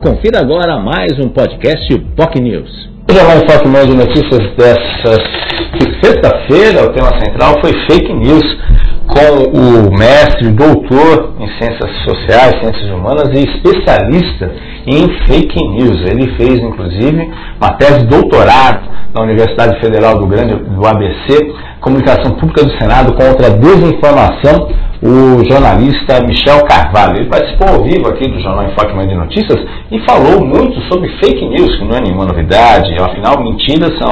Confira agora mais um podcast POC News. O Jornal em Foque de Notícias dessa sexta-feira, o tema central foi fake news, com o mestre, doutor em ciências sociais, ciências humanas e especialista em fake news. Ele fez, inclusive, uma tese de doutorado na Universidade Federal do Grande do ABC, Comunicação Pública do Senado contra a Desinformação o jornalista Michel Carvalho. Ele participou ao vivo aqui do Jornal Enfoque Manhã de Notícias e falou muito sobre fake news, que não é nenhuma novidade, afinal, mentiras são,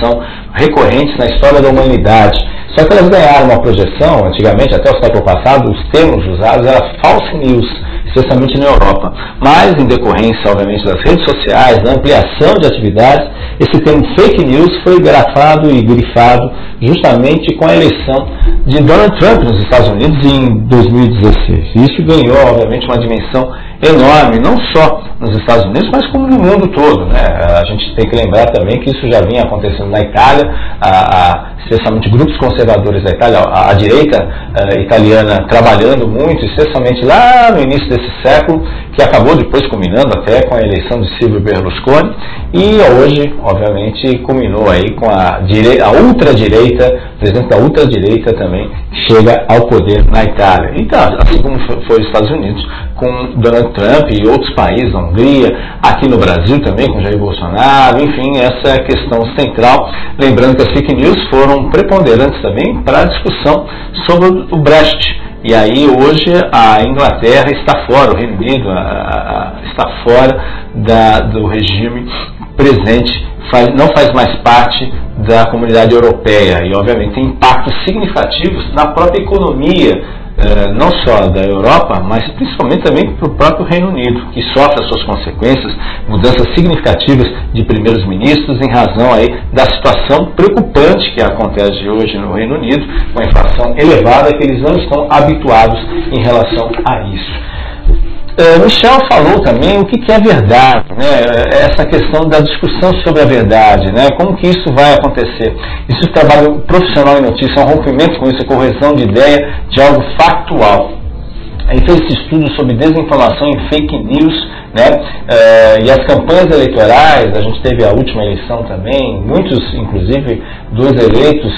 são recorrentes na história da humanidade. Só que elas ganharam uma projeção, antigamente, até o século passado, os termos usados eram false news especialmente na Europa. Mas, em decorrência, obviamente, das redes sociais, da ampliação de atividades, esse termo fake news foi grafado e grifado justamente com a eleição de Donald Trump nos Estados Unidos em 2016. E isso ganhou, obviamente, uma dimensão enorme, não só nos Estados Unidos, mas como no mundo todo. Né? A gente tem que lembrar também que isso já vinha acontecendo na Itália, a, a, especialmente grupos conservadores da Itália, a, a direita uh, italiana trabalhando muito, especialmente lá no início desse século, que acabou depois culminando até com a eleição de Silvio Berlusconi, e hoje, obviamente, culminou aí com a, direi a ultradireita, presidente da ultradireita também chega ao poder na Itália. Então, assim como foi os Estados Unidos, com Donald Trump e outros países, a Hungria, aqui no Brasil também, com Jair Bolsonaro, enfim, essa é a questão central. Lembrando que as fake news foram preponderantes também para a discussão sobre o Brexit. E aí hoje a Inglaterra está fora, o Reino Unido a, a, está fora da, do regime presente, faz, não faz mais parte da comunidade europeia e obviamente tem impactos significativos na própria economia não só da Europa, mas principalmente também para o próprio Reino Unido, que sofre as suas consequências, mudanças significativas de primeiros ministros em razão aí da situação preocupante que acontece hoje no Reino Unido, com a inflação elevada que eles não estão habituados em relação a isso. Uh, Michel falou também o que, é verdade, né? essa questão da discussão sobre a verdade, né? como que isso vai acontecer. Isso é trabalho profissional em notícia, é um rompimento com isso, a correção de ideia de algo factual. Ele fez esse estudo sobre desinformação e fake news né? Uh, e as campanhas eleitorais, a gente teve a última eleição também, muitos, inclusive, dos eleitos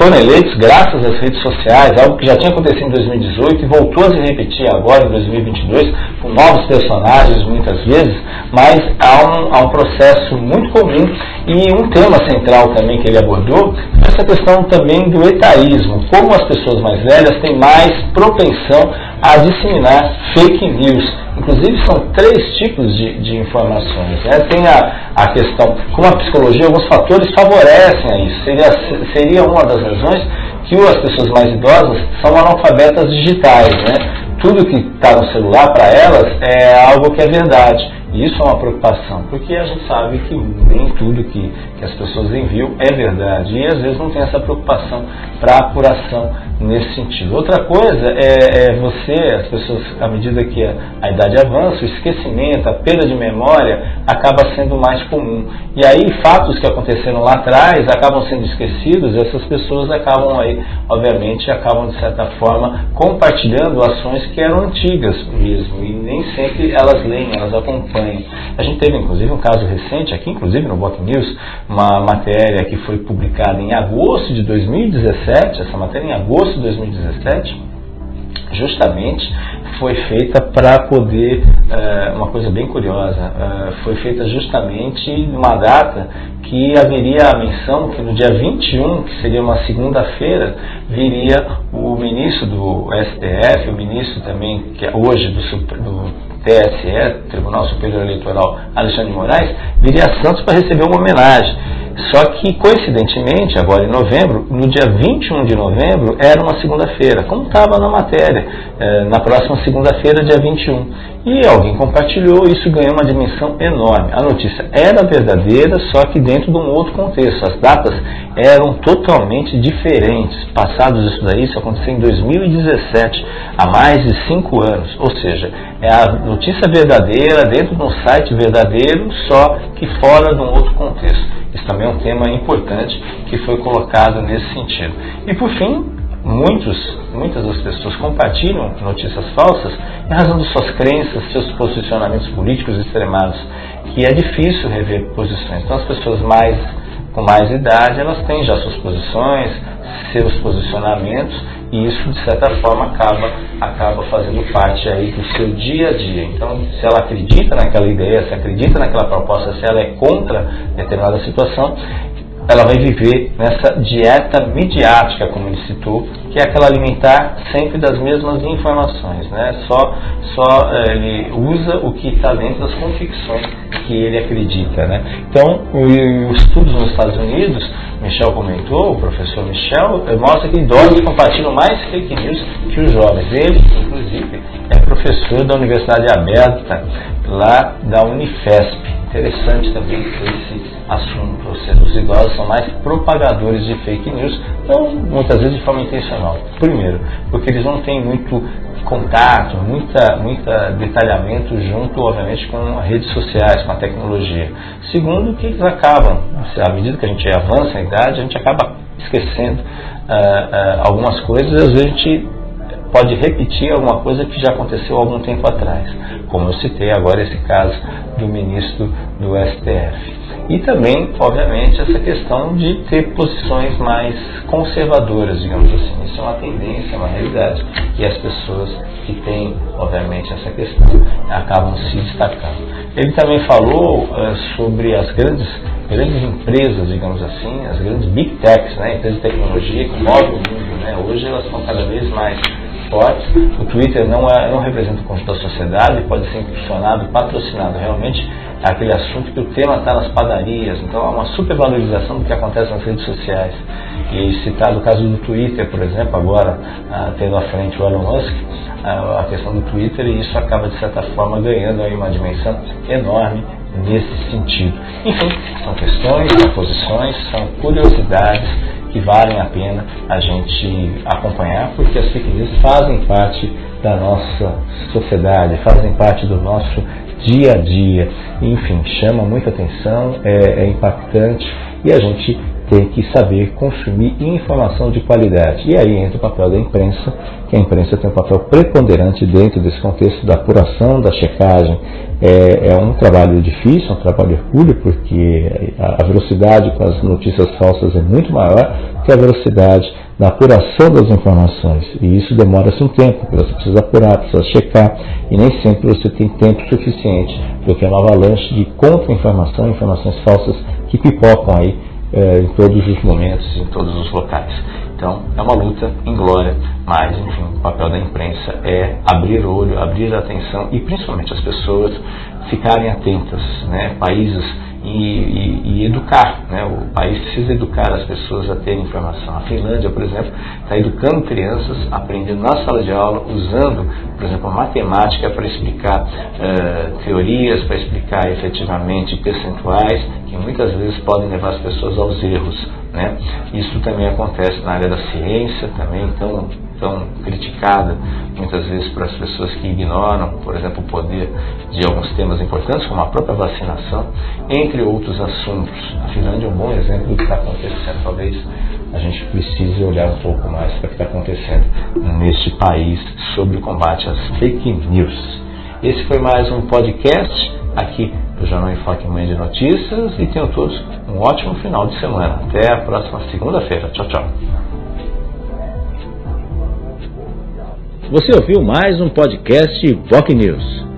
foram eleitos graças às redes sociais, algo que já tinha acontecido em 2018 e voltou a se repetir agora em 2022, com novos personagens muitas vezes, mas há um, há um processo muito comum e um tema central também que ele abordou, essa questão também do etaísmo, como as pessoas mais velhas têm mais propensão a disseminar fake news Inclusive, são três tipos de, de informações. Né? Tem a, a questão, como a psicologia, alguns fatores favorecem a isso. Seria, seria uma das razões que as pessoas mais idosas são analfabetas digitais. Né? Tudo que está no celular para elas é algo que é verdade. E isso é uma preocupação, porque a gente sabe que nem tudo que, que as pessoas enviam é verdade. E às vezes não tem essa preocupação para apuração nesse sentido. Outra coisa é, é, você, as pessoas, à medida que a, idade avança, o esquecimento, a perda de memória acaba sendo mais comum. E aí fatos que aconteceram lá atrás acabam sendo esquecidos e essas pessoas acabam aí, obviamente, acabam de certa forma compartilhando ações que eram antigas mesmo. E nem sempre elas leem, elas acompanham. A gente teve inclusive um caso recente aqui, inclusive no Bot News, uma matéria que foi publicada em agosto de 2017, essa matéria em agosto de 2017, justamente foi feita para poder, uh, uma coisa bem curiosa, uh, foi feita justamente numa data que haveria a menção que no dia 21, que seria uma segunda-feira, viria o ministro do STF, o ministro também, que é hoje do, do TSE, Tribunal Superior Eleitoral, Alexandre Moraes, viria a Santos para receber uma homenagem. Só que, coincidentemente, agora em novembro, no dia 21 de novembro, era uma segunda-feira, como estava na matéria, eh, na próxima segunda-feira, dia 21. E alguém compartilhou, isso ganhou uma dimensão enorme. A notícia era verdadeira, só que dentro de um outro contexto. As datas eram totalmente diferentes. Passados isso daí, isso aconteceu em 2017, há mais de cinco anos. Ou seja, é a notícia verdadeira dentro de um site verdadeiro, só que fora de um outro contexto. Isso também é um tema importante que foi colocado nesse sentido. E por fim, muitos, muitas das pessoas compartilham notícias falsas em razão de suas crenças, seus posicionamentos políticos extremados, que é difícil rever posições. Então as pessoas mais com mais idade, elas têm já suas posições, seus posicionamentos, e isso de certa forma acaba, acaba fazendo parte aí do seu dia a dia. Então, se ela acredita naquela ideia, se acredita naquela proposta, se ela é contra determinada situação, ela vai viver nessa dieta midiática, como ele citou, que é aquela alimentar sempre das mesmas informações, né? Só, só é, ele usa o que está dentro das convicções que ele acredita, né? Então, os estudos nos Estados Unidos, Michel comentou, o professor Michel, eh, mostra que idosos compartilham mais fake news que os jovens. Ele, inclusive, é professor da Universidade Aberta, lá da Unifesp. Interessante também esse assunto, os idosos são mais propagadores de fake news, então muitas vezes de forma intencional. Primeiro, porque eles não têm muito contato, muita, muita detalhamento junto, obviamente, com as redes sociais, com a tecnologia. Segundo, que eles acabam, à medida que a gente avança na idade, a gente acaba esquecendo uh, uh, algumas coisas e às vezes a gente pode repetir alguma coisa que já aconteceu algum tempo atrás, como eu citei agora esse caso do ministro do STF. E também, obviamente, essa questão de ter posições mais conservadoras, digamos assim. Isso é uma tendência, é uma realidade. E as pessoas que têm, obviamente, essa questão acabam se destacando. Ele também falou uh, sobre as grandes, grandes empresas, digamos assim, as grandes big techs, né, empresas de tecnologia que movem o mundo. Né, hoje elas estão cada vez mais fortes. O Twitter não, é, não representa o conjunto da sociedade, pode ser impulsionado, patrocinado. Realmente é aquele assunto que o tema está nas padarias, então há uma supervalorização do que acontece nas redes sociais. E citado o caso do Twitter, por exemplo, agora ah, tendo à frente o Elon Musk, ah, a questão do Twitter, e isso acaba de certa forma ganhando aí uma dimensão enorme nesse sentido. Enfim, são questões, são posições, são curiosidades que valem a pena a gente acompanhar, porque as fake news fazem parte da nossa sociedade, fazem parte do nosso dia a dia. Enfim, chama muita atenção, é, é impactante e a gente tem que saber consumir informação de qualidade. E aí entra o papel da imprensa, que a imprensa tem um papel preponderante dentro desse contexto da apuração, da checagem. É, é um trabalho difícil, um trabalho hercúleo, porque a velocidade com as notícias falsas é muito maior que a velocidade na apuração das informações. E isso demora-se um tempo, porque você precisa apurar, precisa checar, e nem sempre você tem tempo suficiente, porque é uma avalanche de contra-informação, informações falsas que pipocam aí é, em todos os momentos, em todos os locais. Então, é uma luta em glória, mas, enfim, o papel da imprensa é abrir o olho, abrir a atenção e, principalmente, as pessoas ficarem atentas. Né? Países e, e, e, educar. Né? O país precisa educar as pessoas a terem informação. A Finlândia, por exemplo, está educando crianças, aprendendo na sala de aula, usando, por exemplo, a matemática para explicar uh, teorias, para explicar efetivamente percentuais, que muitas vezes podem levar as pessoas aos erros. Né? Isso também acontece na área da ciência, também, então tão criticada muitas vezes por as pessoas que ignoram, por exemplo, o poder de alguns temas importantes, como a própria vacinação, entre outros assuntos. A Finlândia é um bom exemplo do que está acontecendo. Talvez a gente precise olhar um pouco mais para o que está acontecendo neste país sobre o combate às fake news. Esse foi mais um podcast aqui do Jornal Enfoque Manhã de Notícias e tenham todos um ótimo final de semana. Até a próxima segunda-feira. Tchau, tchau. Você ouviu mais um podcast POC News.